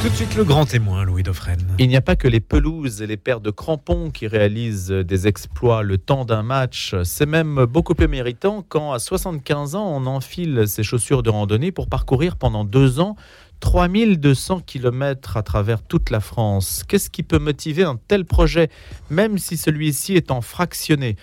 Tout de suite le grand témoin, Louis Dauphren. Il n'y a pas que les pelouses et les paires de crampons qui réalisent des exploits le temps d'un match. C'est même beaucoup plus méritant quand, à 75 ans, on enfile ses chaussures de randonnée pour parcourir pendant deux ans 3200 km à travers toute la France. Qu'est-ce qui peut motiver un tel projet, même si celui-ci est en fractionné?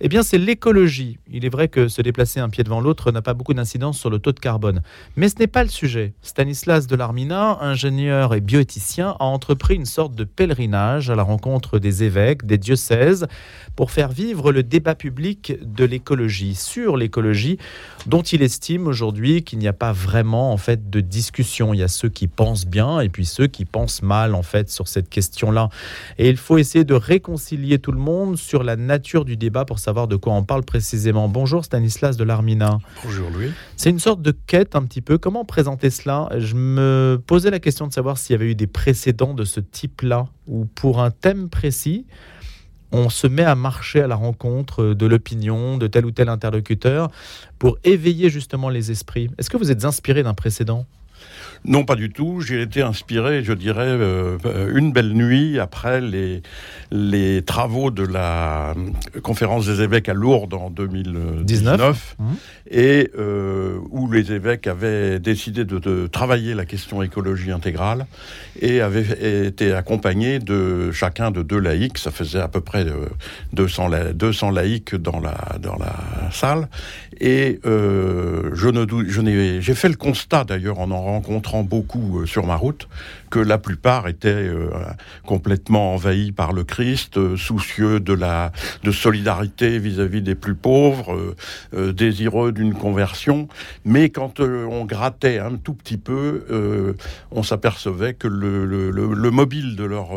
Eh bien, c'est l'écologie. Il est vrai que se déplacer un pied devant l'autre n'a pas beaucoup d'incidence sur le taux de carbone. Mais ce n'est pas le sujet. Stanislas Delarmina, ingénieur et bioéthicien, a entrepris une sorte de pèlerinage à la rencontre des évêques, des diocèses, pour faire vivre le débat public de l'écologie, sur l'écologie, dont il estime aujourd'hui qu'il n'y a pas vraiment en fait de discussion. Il y a ceux qui pensent bien et puis ceux qui pensent mal en fait sur cette question-là. Et il faut essayer de réconcilier tout le monde sur la nature du débat pour savoir de quoi on parle précisément. Bonjour Stanislas de l'Armina. Bonjour Louis. C'est une sorte de quête un petit peu. Comment présenter cela? Je me posais la question de savoir s'il y avait eu des précédents de ce type-là, ou pour un thème précis, on se met à marcher à la rencontre de l'opinion de tel ou tel interlocuteur pour éveiller justement les esprits. Est-ce que vous êtes inspiré d'un précédent? Non, pas du tout. J'ai été inspiré, je dirais, euh, une belle nuit après les, les travaux de la conférence des évêques à Lourdes en 2019, mmh. et euh, où les évêques avaient décidé de, travailler la question écologie intégrale et avaient été accompagnés de chacun de deux laïcs. Ça faisait à peu près 200, euh, 200 laïcs dans la, dans la salle. Et euh, je ne je n'ai, j'ai fait le constat d'ailleurs en en rencontrant beaucoup euh, sur ma route que la plupart étaient euh, complètement envahis par le Christ, euh, soucieux de la de solidarité vis-à-vis des plus pauvres, désireux d'une conversion. Mais quand on grattait un tout petit peu, on s'apercevait que le, le, le, mobile de leur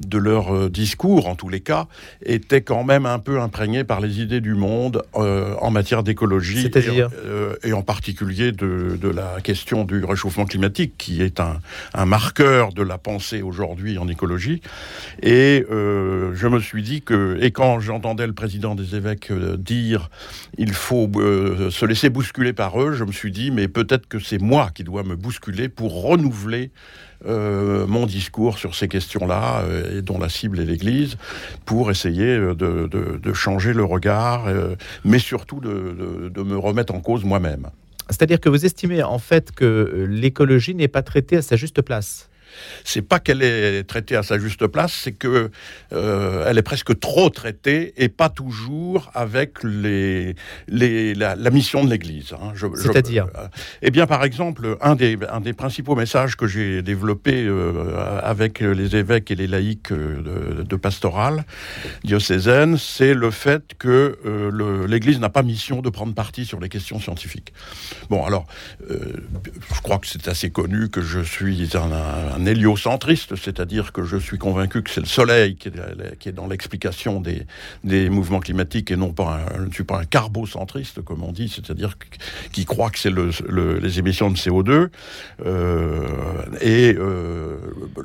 de leur discours, en tous les cas, était quand même un peu imprégné par les idées du monde en matière d'écologie, et, et, en particulier de, de la question du réchauffement climatique, qui est un, marqueur de la pensée aujourd'hui en écologie. Et euh, je me suis dit que, et quand j'entendais le président des évêques euh, dire il faut euh, se laisser bousculer par eux, je me suis dit mais peut-être que c'est moi qui dois me bousculer pour renouveler mon discours sur ces questions-là, et dont la cible est l'Église, pour essayer de, changer le regard, mais surtout de me remettre en cause moi-même. C'est-à-dire que vous estimez en fait que euh, l'écologie n'est pas traitée à sa juste place c'est pas qu'elle est traitée à sa juste place, c'est que euh, elle est presque trop traitée et pas toujours avec les, les la, mission de l'Église. Hein. C'est-à-dire euh, Eh bien, par exemple, un des, un des principaux messages que j'ai développé euh, avec les évêques et les laïcs de, de pastorale diocésaine, c'est le fait que l'Église n'a pas mission de prendre parti sur les questions scientifiques. Bon, alors, je crois que c'est assez connu que je suis un héliocentriste, c'est-à-dire que je suis convaincu que c'est le Soleil qui est, dans l'explication des, des, mouvements climatiques et non pas un, je ne suis pas un carbocentriste, comme on dit, c'est-à-dire qui croit que c'est le, les émissions de CO2. Euh, et euh,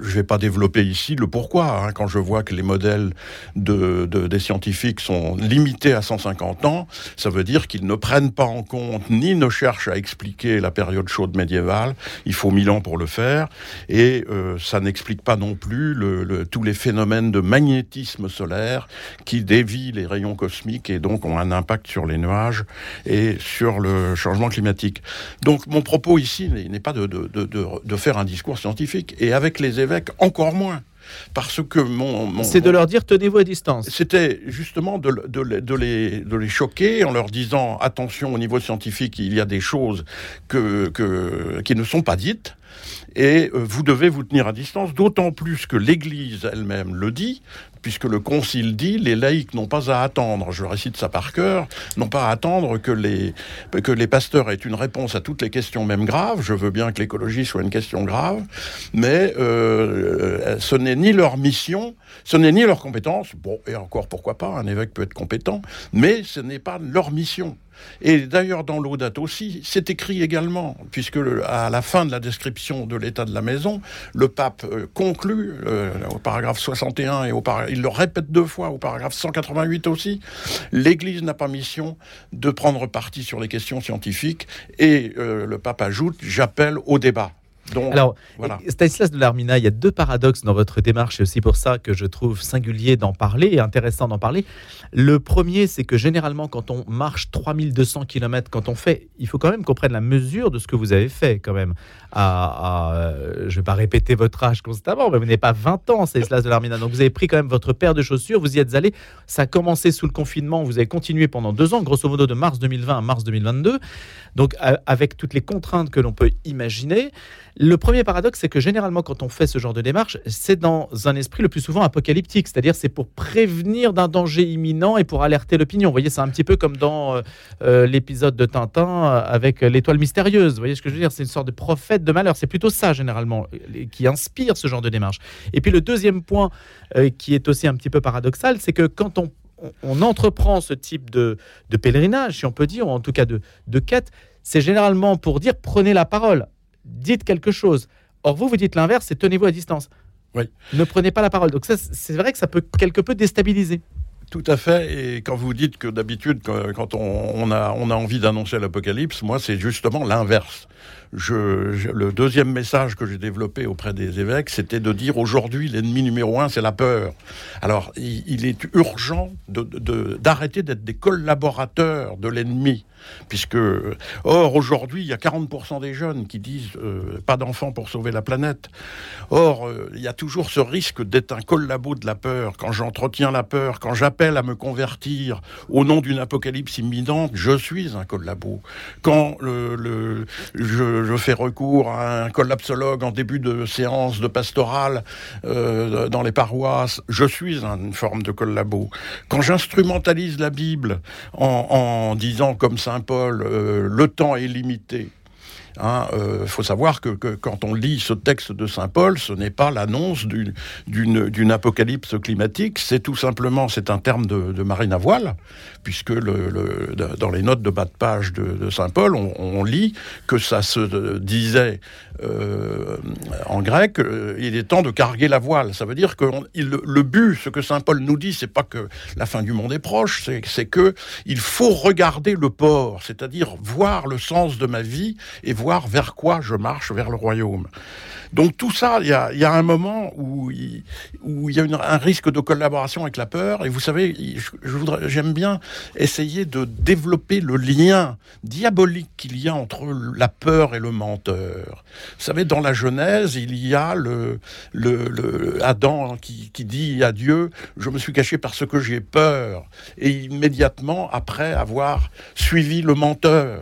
je ne vais pas développer ici le pourquoi. Hein, quand je vois que les modèles de, de, des scientifiques sont limités à 150 ans, ça veut dire qu'ils ne prennent pas en compte ni ne cherchent à expliquer la période chaude médiévale. Il faut 1000 ans pour le faire. Et euh, ça n'explique pas non plus le, tous les phénomènes de magnétisme solaire qui dévient les rayons cosmiques et donc ont un impact sur les nuages et sur le changement climatique. Donc mon propos ici n'est pas de, de, de, de faire un discours scientifique et avec les évêques encore moins parce que mon... c'est de leur dire tenez-vous à distance. C'était justement de, de, de, les, de les choquer en leur disant attention au niveau scientifique, il y a des choses que, que, qui ne sont pas dites et euh, vous devez vous tenir à distance, d'autant plus que l'Église elle-même le dit, puisque le Concile dit les laïcs n'ont pas à attendre, je récite ça par cœur, n'ont pas à attendre que les, que les pasteurs aient une réponse à toutes les questions, même graves. Je veux bien que l'écologie soit une question grave, mais euh, ce n'est ni leur mission, ce n'est ni leur compétence. Bon, et encore pourquoi pas, un évêque peut être compétent, mais ce n'est pas leur mission. Et d'ailleurs, dans l'audate aussi, c'est écrit également, puisque à la fin de la description de l'état de la maison, le pape euh, conclut, euh, au paragraphe 61, et au il le répète deux fois, au paragraphe 188 aussi, l'Église n'a pas mission de prendre parti sur les questions scientifiques, et euh, le pape ajoute, j'appelle au débat. Alors, Stanislas de l'Armina, il y a deux paradoxes dans votre démarche, et aussi pour ça que je trouve singulier d'en parler et intéressant d'en parler. Le premier, c'est que généralement, quand on marche 3200 km, quand on fait, il faut quand même qu'on prenne la mesure de ce que vous avez fait, quand même. À, je ne vais pas répéter votre âge constamment, mais vous n'avez pas 20 ans, Stanislas de l'Armina. Donc, vous avez pris quand même votre paire de chaussures, vous y êtes allé. Ça a commencé sous le confinement, vous avez continué pendant deux ans, grosso modo de mars 2020 à mars 2022. Donc, avec toutes les contraintes que l'on peut imaginer. Le premier paradoxe, c'est que généralement, quand on fait ce genre de démarche, c'est dans un esprit le plus souvent apocalyptique, c'est-à-dire c'est pour prévenir d'un danger imminent et pour alerter l'opinion. Vous voyez, c'est un petit peu comme dans euh, euh, l'épisode de Tintin euh, avec l'étoile mystérieuse. Vous voyez ce que je veux dire? C'est une sorte de prophète de malheur. C'est plutôt ça, généralement, qui inspire ce genre de démarche. Et puis le deuxième point qui est aussi un petit peu paradoxal, c'est que quand on, entreprend ce type de, pèlerinage, si on peut dire, ou en tout cas de, de quête, c'est généralement pour dire prenez la parole dites quelque chose. Or, vous, vous dites l'inverse, c'est tenez-vous à distance. Oui. Ne prenez pas la parole. Donc, c'est vrai que ça peut quelque peu déstabiliser. Tout à fait. Et quand vous dites que d'habitude, quand on, a, envie d'annoncer l'apocalypse, moi, c'est justement l'inverse. Le deuxième message que j'ai développé auprès des évêques, c'était de dire aujourd'hui, l'ennemi numéro un, c'est la peur. Alors, il, est urgent d'arrêter d'être des collaborateurs de l'ennemi puisque, or, aujourd'hui, il y a 40% des jeunes qui disent euh, pas d'enfants pour sauver la planète. Or, euh, il y a toujours ce risque d'être un collabo de la peur. Quand j'entretiens la peur, quand j'appelle à me convertir au nom d'une apocalypse imminente, je suis un collabo. Quand je, fais recours à un collapsologue en début de séance de pastorale euh, dans les paroisses, je suis une forme de collabo. Quand j'instrumentalise la Bible en, en disant comme ça, Saint-Paul, euh, le temps est limité. Il hein, euh, faut savoir que, quand on lit ce texte de Saint Paul, ce n'est pas l'annonce d'une apocalypse climatique, c'est tout simplement c'est un terme de, marine à voile, puisque dans les notes de bas de page de, Saint Paul, on, lit que ça se disait euh, en grec, euh, il est temps de carguer la voile. Ça veut dire que le but, ce que Saint Paul nous dit, c'est pas que la fin du monde est proche, c'est que il faut regarder le port, c'est-à-dire voir le sens de ma vie et voir vers quoi je marche vers le royaume. Donc tout ça, il y a, un moment où il, y a un risque de collaboration avec la peur. Et vous savez, j'aime bien essayer de développer le lien diabolique qu'il y a entre la peur et le menteur. Vous savez, dans la Genèse, il y a le, Adam qui, qui dit à Dieu, je me suis caché parce que j'ai peur. Et immédiatement après avoir suivi le menteur.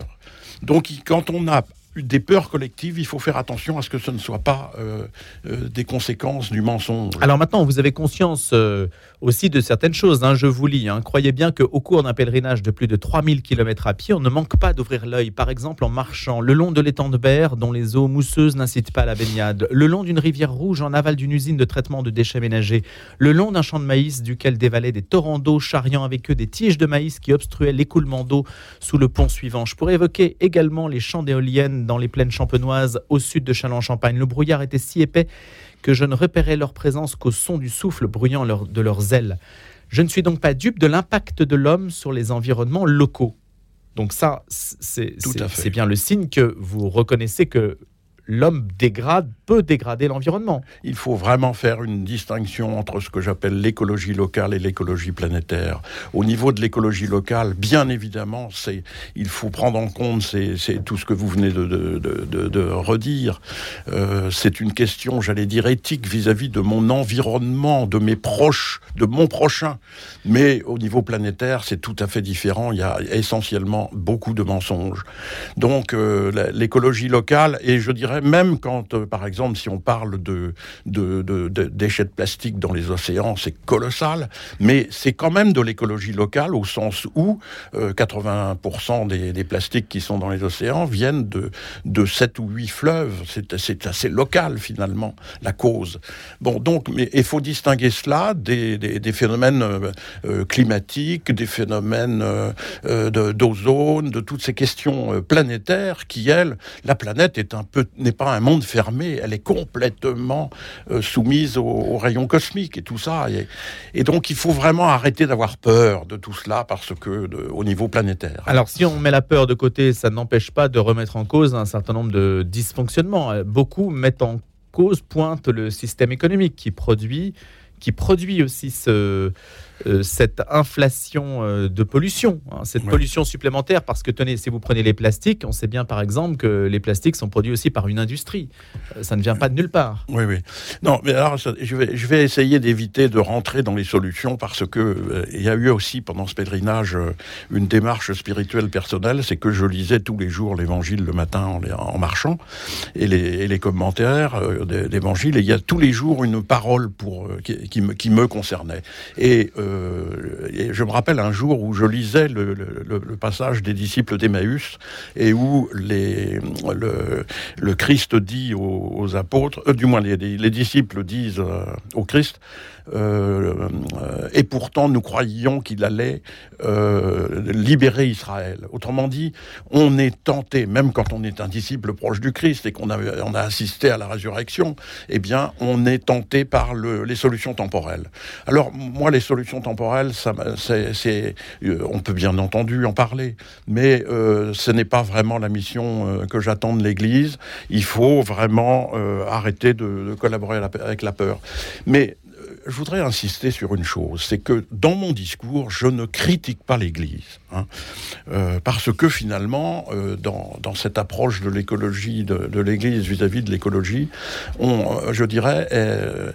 Donc, quand on a des peurs collectives, il faut faire attention à ce que ce ne soit pas euh, euh, des conséquences du mensonge. Alors maintenant, vous avez conscience euh, aussi de certaines choses. Hein, je vous lis. Hein. Croyez bien qu'au cours d'un pèlerinage de plus de 3000 km à pied, on ne manque pas d'ouvrir l'œil. Par exemple, en marchant le long de l'étang de Berre, dont les eaux mousseuses n'incitent pas à la baignade, le long d'une rivière rouge en aval d'une usine de traitement de déchets ménagers, le long d'un champ de maïs duquel dévalaient des torrents d'eau charriant avec eux des tiges de maïs qui obstruaient l'écoulement d'eau sous le pont suivant. Je pourrais évoquer également les champs d'éoliennes dans les plaines champenoises au sud de Châlons-Champagne. Le brouillard était si épais que je ne repérais leur présence qu'au son du souffle bruyant de leurs ailes. Je ne suis donc pas dupe de l'impact de l'homme sur les environnements locaux. Donc ça, c'est bien le signe que vous reconnaissez que l'homme dégrade, peut dégrader l'environnement. Il faut vraiment faire une distinction entre ce que j'appelle l'écologie locale et l'écologie planétaire. Au niveau de l'écologie locale, bien évidemment, c'est il faut prendre en compte c'est tout ce que vous venez de, de, redire. Euh, c'est une question, j'allais dire, éthique vis-à-vis de mon environnement, de mes proches, de mon prochain. Mais au niveau planétaire, c'est tout à fait différent. Il y a essentiellement beaucoup de mensonges. Donc euh, l'écologie locale, et je dirais même quand, euh, par exemple, si on parle de, déchets de plastique dans les océans, c'est colossal, mais c'est quand même de l'écologie locale au sens où 80% euh, des, plastiques qui sont dans les océans viennent de, de 7 ou 8 fleuves. C'est assez local, finalement, la cause. Bon, donc, mais il faut distinguer cela des, phénomènes euh, climatiques, des phénomènes d'ozone, de, toutes ces questions planétaires qui, elles, la planète est un peu n'est pas un monde fermé, elle est complètement euh, soumise aux, rayons cosmiques et tout ça. Et, donc il faut vraiment arrêter d'avoir peur de tout cela parce que au niveau planétaire. Alors si on met la peur de côté, ça n'empêche pas de remettre en cause un certain nombre de dysfonctionnements. Beaucoup mettent en cause, pointent le système économique qui produit qui produit aussi ce, euh, cette inflation euh, de pollution, hein, cette pollution supplémentaire, parce que tenez, si vous prenez les plastiques, on sait bien par exemple que les plastiques sont produits aussi par une industrie. Euh, ça ne vient pas de nulle part. Oui, oui. Non, mais alors je vais, je vais essayer d'éviter de rentrer dans les solutions parce que il y a eu aussi pendant ce pèlerinage une démarche spirituelle personnelle, c'est que je lisais tous les jours l'évangile le matin en, en marchant et les, et les commentaires d'évangile. Et il y a tous les jours une parole pour, qui, me, qui me concernait. Et euh, je me rappelle un jour où je lisais le, passage des disciples d'Emmaüs et où les, le, Christ dit aux, apôtres, euh, du moins les, disciples disent euh, au Christ, et pourtant nous croyions qu'il allait libérer Israël. Autrement dit, on est tenté, même quand on est un disciple proche du Christ et qu'on a, assisté à la résurrection, eh bien, on est tenté par les solutions temporelles. Alors, moi, les solutions temporelle, ça, c'est, euh, on peut bien entendu en parler, mais euh, ce n'est pas vraiment la mission euh, que j'attends de l'Église. Il faut vraiment arrêter de collaborer avec la peur. Mais je voudrais insister sur une chose, c'est que dans mon discours, je ne critique pas l'Église, hein, euh, parce que finalement, euh, dans, dans, cette approche de l'écologie de, de l'Église vis-à-vis de l'écologie, on, je dirais, euh,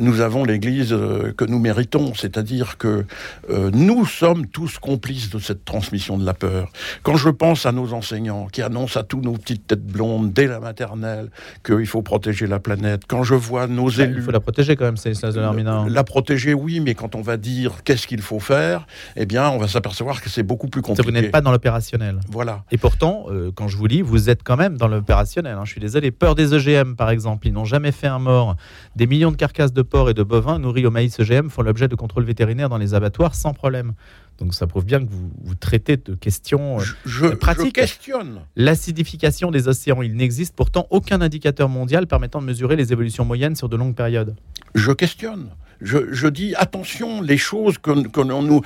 nous avons l'Église que nous méritons, c'est-à-dire que nous sommes tous complices de cette transmission de la peur. Quand je pense à nos enseignants qui annoncent à tous nos petites têtes blondes dès la maternelle qu'il faut protéger la planète, quand je vois nos élus, il faut la protéger quand même, c'est la protéger, oui, mais quand on va dire qu'est-ce qu'il faut faire, eh bien, on va s'apercevoir que c'est beaucoup plus compliqué. vous n'êtes pas dans l'opérationnel. Voilà. Et pourtant, euh, quand je vous lis, vous êtes quand même dans l'opérationnel. Hein. Je suis désolé. Peur des EGM, par exemple. Ils n'ont jamais fait un mort. Des millions de carcasses de porcs et de bovins nourris au maïs EGM font l'objet de contrôles vétérinaires dans les abattoirs sans problème. Donc ça prouve bien que vous, vous traitez de questions euh, je, pratiques. Je questionne. L'acidification des océans, il n'existe pourtant aucun indicateur mondial permettant de mesurer les évolutions moyennes sur de longues périodes. Je questionne je, dis attention, les choses que, que nous,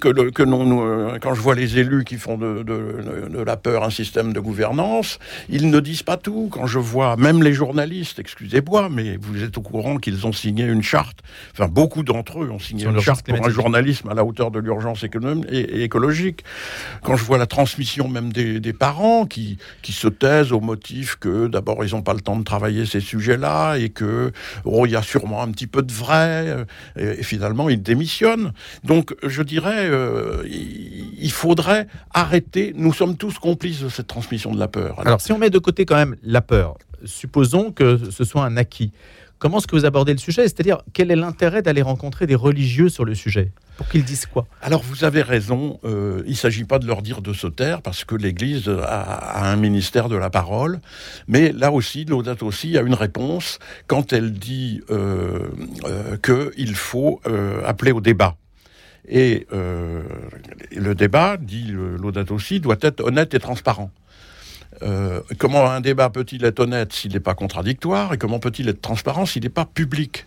que, que nous, euh, quand je vois les élus qui font de, de, la peur un système de gouvernance, ils ne disent pas tout. Quand je vois même les journalistes, excusez-moi, mais vous êtes au courant qu'ils ont signé une charte. Enfin, beaucoup d'entre eux ont signé une charte pour un journalisme à la hauteur de l'urgence économique et, écologique. Quand je vois la transmission même des, des parents qui, qui se taisent au motif que d'abord ils n'ont pas le temps de travailler ces sujets-là et que oh, il y a sûrement un petit peu de vrai et, finalement il démissionne. Donc je dirais, euh, il faudrait arrêter, nous sommes tous complices de cette transmission de la peur. Alors, si on met de côté quand même la peur, supposons que ce soit un acquis. Comment est-ce que vous abordez le sujet? C'est-à-dire, quel est l'intérêt d'aller rencontrer des religieux sur le sujet? Pour qu'ils disent quoi? Alors, vous avez raison. Euh, il ne s'agit pas de leur dire de se taire, parce que l'Église a, un ministère de la parole. Mais là aussi, l'Audate aussi a une réponse quand elle dit euh, euh, qu'il faut appeler au débat. Et le débat, dit l'Audate aussi, doit être honnête et transparent. Euh, comment un débat peut-il être honnête s'il n'est pas contradictoire et comment peut-il être transparent s'il n'est pas public?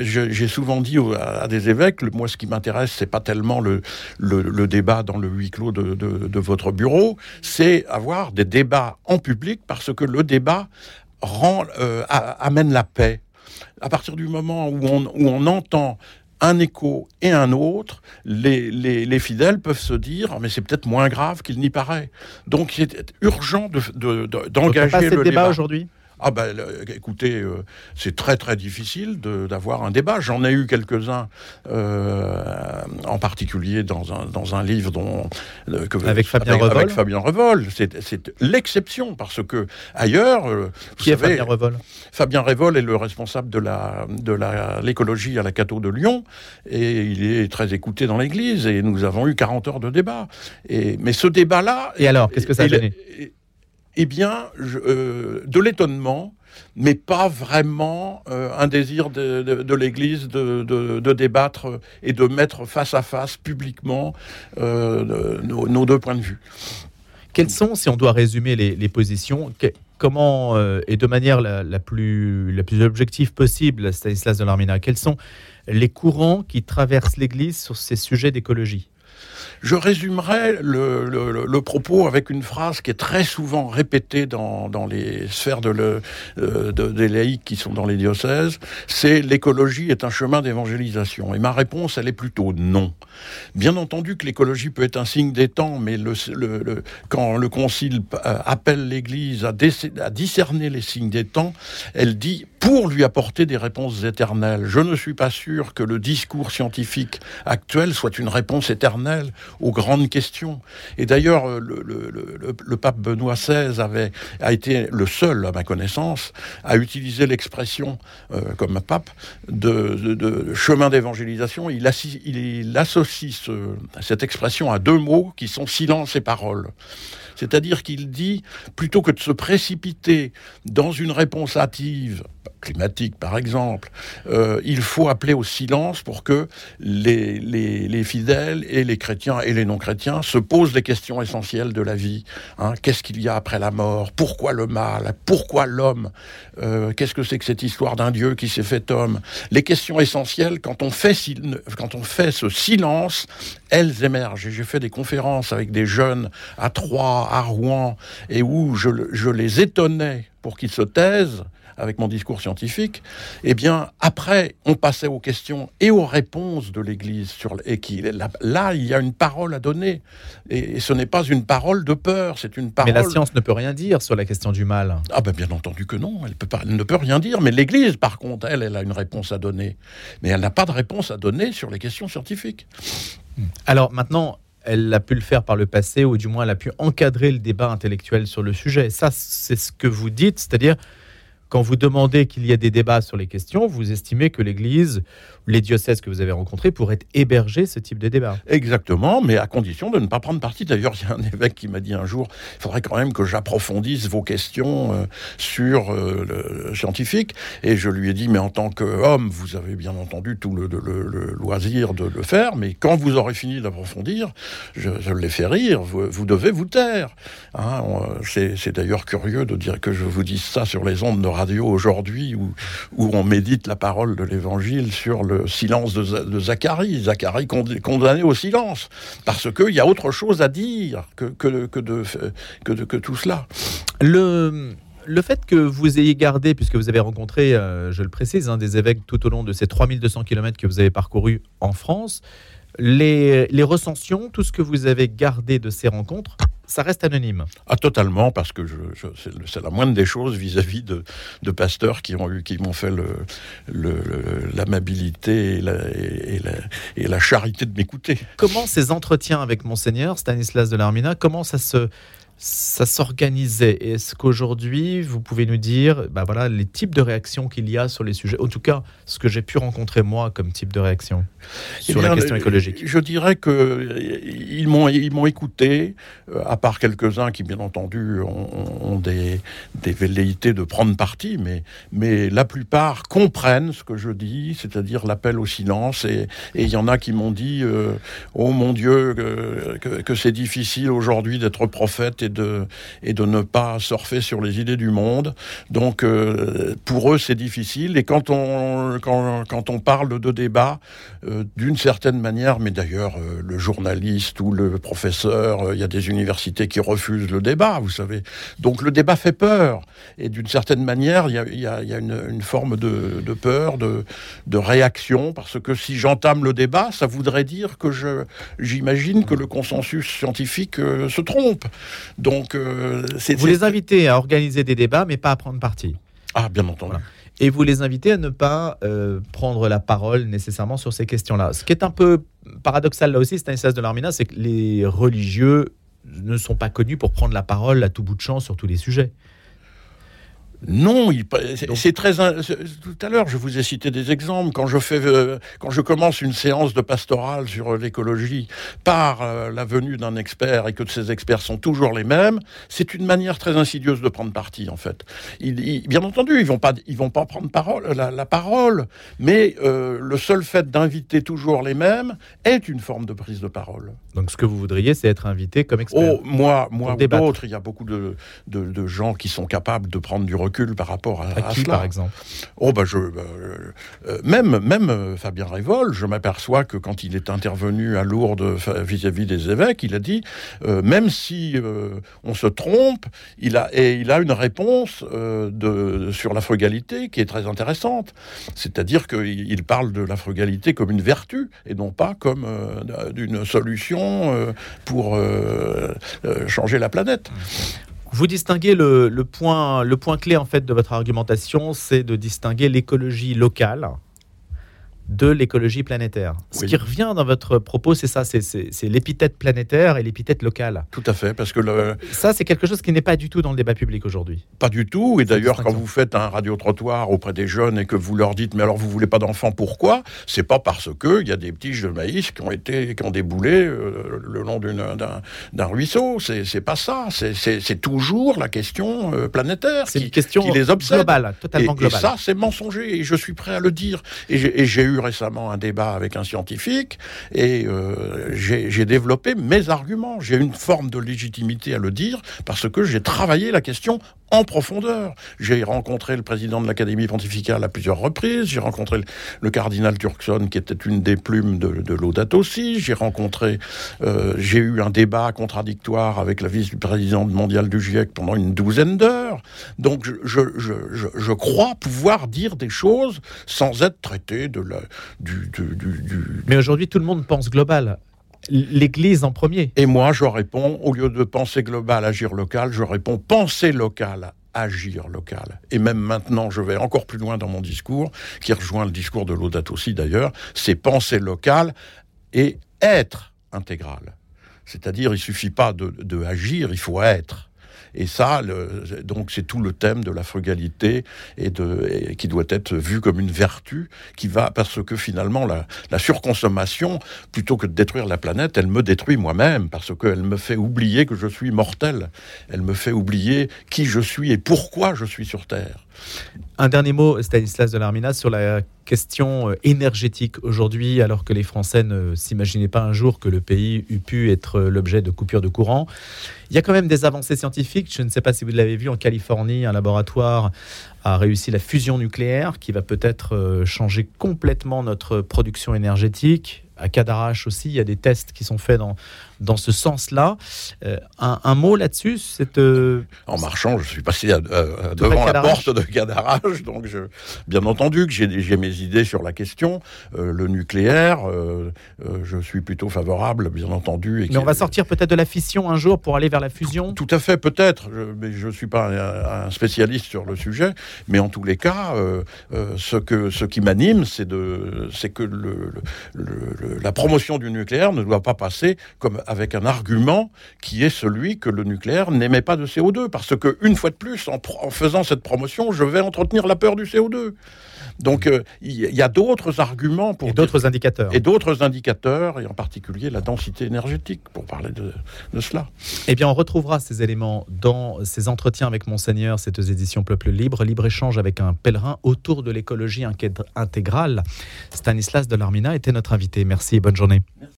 J'ai souvent dit à, des évêques, moi ce qui m'intéresse, c'est pas tellement le, le, débat dans le huis clos de, de, votre bureau, c'est avoir des débats en public parce que le débat euh, amène la paix. À partir du moment où on, où on entend un écho et un autre, les, les, fidèles peuvent se dire mais c'est peut-être moins grave qu'il n'y paraît. Donc c'est urgent d'engager de, le débat aujourd'hui? Ah ben, écoutez, euh, c'est très très difficile d'avoir un débat. J'en ai eu quelques-uns, euh, en particulier dans un, dans un livre dont euh, avec, Fabien Revol. Avec Fabien Revol, c'est l'exception parce que ailleurs, qui est Fabien Revol? Fabien Revol est le responsable de la de l'écologie à la Cato de Lyon et il est très écouté dans l'Église et nous avons eu 40 heures de débat. Et mais ce débat-là. Et alors, qu'est-ce que ça a donné? Eh bien, euh, de l'étonnement, mais pas vraiment euh, un désir de, l'Église de, débattre et de mettre face à face publiquement euh, nos, deux points de vue. Quels sont, si on doit résumer les, positions, comment, et de manière la, plus, la plus objective possible, Stanislas de l'Armina, quels sont les courants qui traversent l'Église sur ces sujets d'écologie? Je résumerai le, propos avec une phrase qui est très souvent répétée dans, les sphères de euh, des laïcs qui sont dans les diocèses, c'est l'écologie est un chemin d'évangélisation. Et ma réponse, elle est plutôt non. Bien entendu que l'écologie peut être un signe des temps, mais quand le Concile euh, appelle l'Église à discerner les signes des temps, elle dit pour lui apporter des réponses éternelles. Je ne suis pas sûr que le discours scientifique actuel soit une réponse éternelle aux grandes questions. Et d'ailleurs, euh, le, pape Benoît XVI avait, a été le seul, à ma connaissance, à utiliser l'expression, euh, comme pape, de, chemin d'évangélisation. Il, il, associe cette expression à deux mots qui sont silence et parole. C'est-à-dire qu'il dit, plutôt que de se précipiter dans une réponse hâtive, climatique par exemple, euh, il faut appeler au silence pour que les, les, fidèles et les chrétiens et les non-chrétiens se posent des questions essentielles de la vie. Hein. Qu'est-ce qu'il y a après la mort? Pourquoi le mal? Pourquoi l'homme? Euh, Qu'est-ce que c'est que cette histoire d'un Dieu qui s'est fait homme? Les questions essentielles, quand on, fait, quand on fait ce silence, elles émergent. J'ai fait des conférences avec des jeunes à Troyes, à Rouen, et où je, je les étonnais pour qu'ils se taisent avec mon discours scientifique, eh bien, après, on passait aux questions et aux réponses de l'Église. Sur, et qui, là, il y a une parole à donner. Et, ce n'est pas une parole de peur, c'est une parole... Mais la science ne peut rien dire sur la question du mal. Ah ben, bien entendu que non, elle, peut pas, elle ne peut rien dire. Mais l'Église, par contre, elle, elle a une réponse à donner. Mais elle n'a pas de réponse à donner sur les questions scientifiques. Alors maintenant, elle a pu le faire par le passé, ou du moins elle a pu encadrer le débat intellectuel sur le sujet. Ça, c'est ce que vous dites, c'est-à-dire quand vous demandez qu'il y ait des débats sur les questions, vous estimez que l'Église, les diocèses que vous avez rencontrés pourraient héberger ce type de débat. Exactement, mais à condition de ne pas prendre parti. D'ailleurs, il y a un évêque qui m'a dit un jour, il faudrait quand même que j'approfondisse vos questions euh, sur euh, le scientifique. Et je lui ai dit, mais en tant qu'homme, vous avez bien entendu tout le, loisir de le faire, mais quand vous aurez fini d'approfondir, je, je l'ai fait rire, vous, devez vous taire. Hein, c'est d'ailleurs curieux de dire que je vous dise ça sur les ondes de radio aujourd'hui où, on médite la parole de l'évangile sur le silence de, Zacharie. Zacharie condamné au silence. Parce qu'il y a autre chose à dire que, de, tout cela. Le, le fait que vous ayez gardé, puisque vous avez rencontré, euh, je le précise, hein, des évêques tout au long de ces 3200 km que vous avez parcourus en France, les, les recensions, tout ce que vous avez gardé de ces rencontres, ça reste anonyme. Ah, totalement, parce que je, c'est la moindre des choses vis-à-vis de, de, pasteurs qui ont eu, qui m'ont fait l'amabilité et, la, et, la, charité de m'écouter. Comment ces entretiens avec Monseigneur Stanislas de l'Armina, comment ça se ça s'organisait. Est-ce qu'aujourd'hui, vous pouvez nous dire bah voilà, les types de réactions qu'il y a sur les sujets En tout cas, ce que j'ai pu rencontrer moi comme type de réaction eh sur la question écologique? Je dirais qu'ils m'ont, ils m'ont écouté, euh, à part quelques-uns qui, bien entendu, ont, des, des, velléités de prendre parti, mais, mais la plupart comprennent ce que je dis, c'est-à-dire l'appel au silence. Et il y en a qui m'ont dit euh, Oh mon Dieu, que, que c'est difficile aujourd'hui d'être prophète et de, et de ne pas surfer sur les idées du monde. Donc, euh, pour eux, c'est difficile. Et quand on, quand, quand on parle de débat, euh, d'une certaine manière, mais d'ailleurs, euh, le journaliste ou le professeur, il y a des universités qui refusent le débat, vous savez. Donc, le débat fait peur. Et d'une certaine manière, il y a, y y a une, une, forme de, de peur, de, de réaction, parce que si j'entame le débat, ça voudrait dire que je, j'imagine que le consensus scientifique se trompe. Donc, euh, vous les invitez à organiser des débats, mais pas à prendre parti. Ah, bien entendu. Et vous les invitez à ne pas euh, prendre la parole nécessairement sur ces questions-là. Ce qui est un peu paradoxal là aussi, Stanislas de l'Armina, c'est que les religieux ne sont pas connus pour prendre la parole à tout bout de champ sur tous les sujets. Non, c'est très. Tout à l'heure, je vous ai cité des exemples. Quand je fais, euh, quand je commence une séance de pastorale sur l'écologie par euh, la venue d'un expert et que ces experts sont toujours les mêmes, c'est une manière très insidieuse de prendre parti, en fait. bien entendu, ils vont pas, ils vont pas prendre parole, la, parole, mais euh, le seul fait d'inviter toujours les mêmes est une forme de prise de parole. Donc ce que vous voudriez, c'est être invité comme expert. Oh, moi, moi ou d'autres, il y a beaucoup de, de, gens qui sont capables de prendre du recul par rapport à, à, qui, par exemple? Oh, bah, je, bah, euh, même, même euh, Fabien Révol, je m'aperçois que quand il est intervenu à Lourdes vis-à-vis des évêques, il a dit, euh, même si on se trompe, il a, et il a une réponse de, sur la frugalité qui est très intéressante. C'est-à-dire qu'il parle de la frugalité comme une vertu et non pas comme d'une solution euh, pour euh, euh, changer la planète. Vous distinguez le, point, le point clé en fait de votre argumentation, c'est de distinguer l'écologie locale de l'écologie planétaire. Ce qui revient dans votre propos, c'est ça, c'est l'épithète planétaire et l'épithète locale. Tout à fait, parce que le... ça, c'est quelque chose qui n'est pas du tout dans le débat public aujourd'hui. Pas du tout, et d'ailleurs, quand vous faites un radio-trottoir auprès des jeunes et que vous leur dites, mais alors vous voulez pas d'enfants, pourquoi? C'est pas parce que il y a des petits de maïs qui ont été, qui ont déboulé euh, le long d'un ruisseau. C'est pas ça. C'est toujours la question euh, planétaire qui, une question qui les obsède. Globale, totalement globale. Et ça, c'est mensonger, et je suis prêt à le dire. Et j'ai eu récemment un débat avec un scientifique et euh, j'ai développé mes arguments. J'ai une forme de légitimité à le dire parce que j'ai travaillé la question en profondeur. J'ai rencontré le président de l'Académie pontificale à plusieurs reprises. J'ai rencontré le, cardinal Turkson, qui était une des plumes de, de aussi. J'ai rencontré, euh, j'ai eu un débat contradictoire avec la vice-présidente mondiale du GIEC pendant une douzaine d'heures. Donc, je, crois pouvoir dire des choses sans être traité de la. Mais aujourd'hui, tout le monde pense global l'Église en premier. Et moi, je réponds, au lieu de penser global, agir local, je réponds penser local, agir local. Et même maintenant, je vais encore plus loin dans mon discours, qui rejoint le discours de l'Audate aussi d'ailleurs, c'est penser local et être intégral. C'est-à-dire, il suffit pas de, de agir, il faut être. Et ça, donc, c'est tout le thème de la frugalité et, de, qui doit être vu comme une vertu qui va, parce que finalement, la, la surconsommation, plutôt que de détruire la planète, elle me détruit moi-même, parce qu'elle me fait oublier que je suis mortel. Elle me fait oublier qui je suis et pourquoi je suis sur Terre. Un dernier mot, Stanislas de l'Armina, sur la question euh, énergétique aujourd'hui, alors que les Français ne s'imaginaient pas un jour que le pays eût pu être l'objet de coupures de courant. Il y a quand même des avancées scientifiques. Je ne sais pas si vous l'avez vu en Californie, un laboratoire a réussi la fusion nucléaire qui va peut-être euh, changer complètement notre production énergétique à Cadarache aussi, il y a des tests qui sont faits dans, dans ce sens-là. Euh, un, mot là-dessus c'est, euh, En marchant, je suis passé devant la porte de Cadarache, donc je, bien entendu que j'ai, mes idées sur la question. Euh, le nucléaire, je suis plutôt favorable, bien entendu. Et mais on va sortir peut-être de la fission un jour pour aller vers la fusion? Tout, à fait, peut-être, mais je ne suis pas un, spécialiste sur le sujet, mais en tous les cas, ce, que, ce qui m'anime, c'est, de, c'est que le, la promotion du nucléaire ne doit pas passer comme avec un argument qui est celui que le nucléaire n'émet pas de CO2, parce que une fois de plus, en, en faisant cette promotion, je vais entretenir la peur du CO2. Donc euh, il y a d'autres arguments pour et d'autres indicateurs et d'autres indicateurs et en particulier la densité énergétique pour parler de, de, cela. Eh bien, on retrouvera ces éléments dans ces entretiens avec monseigneur, cette édition Peuple libre, libre échange avec un pèlerin autour de l'écologie intégrale. Stanislas de l'Armina était notre invité. Merci et bonne journée.